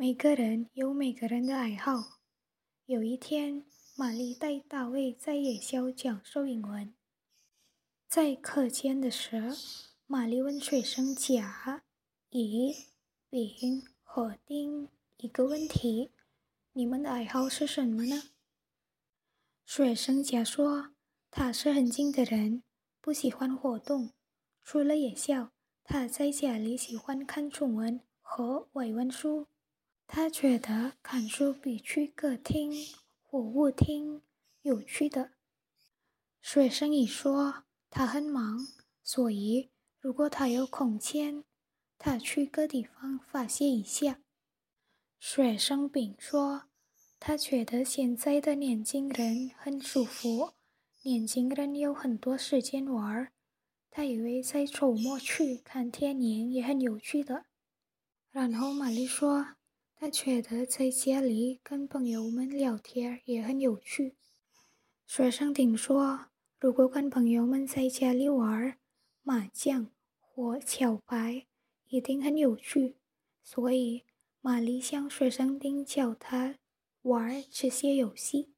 每个人有每个人的爱好。有一天，玛丽带大卫在夜校讲授英文。在课间的时候，玛丽问学生甲、乙、丙和丁一个问题：“你们的爱好是什么呢？”学生甲说：“他是很静的人，不喜欢活动。除了夜校，他在家里喜欢看中文和外文书。”他觉得看书比去歌厅或舞厅有趣的。学生乙说他很忙，所以如果他有空闲，他去个地方发泄一下。学生丙说他觉得现在的年轻人很舒服，年轻人有很多时间玩，他以为在周末去看电影也很有趣的。然后玛丽说。他觉得在家里跟朋友们聊天也很有趣。学生听说，如果跟朋友们在家里玩麻将或桥牌，一定很有趣。所以，玛丽向学生丁叫他玩这些游戏。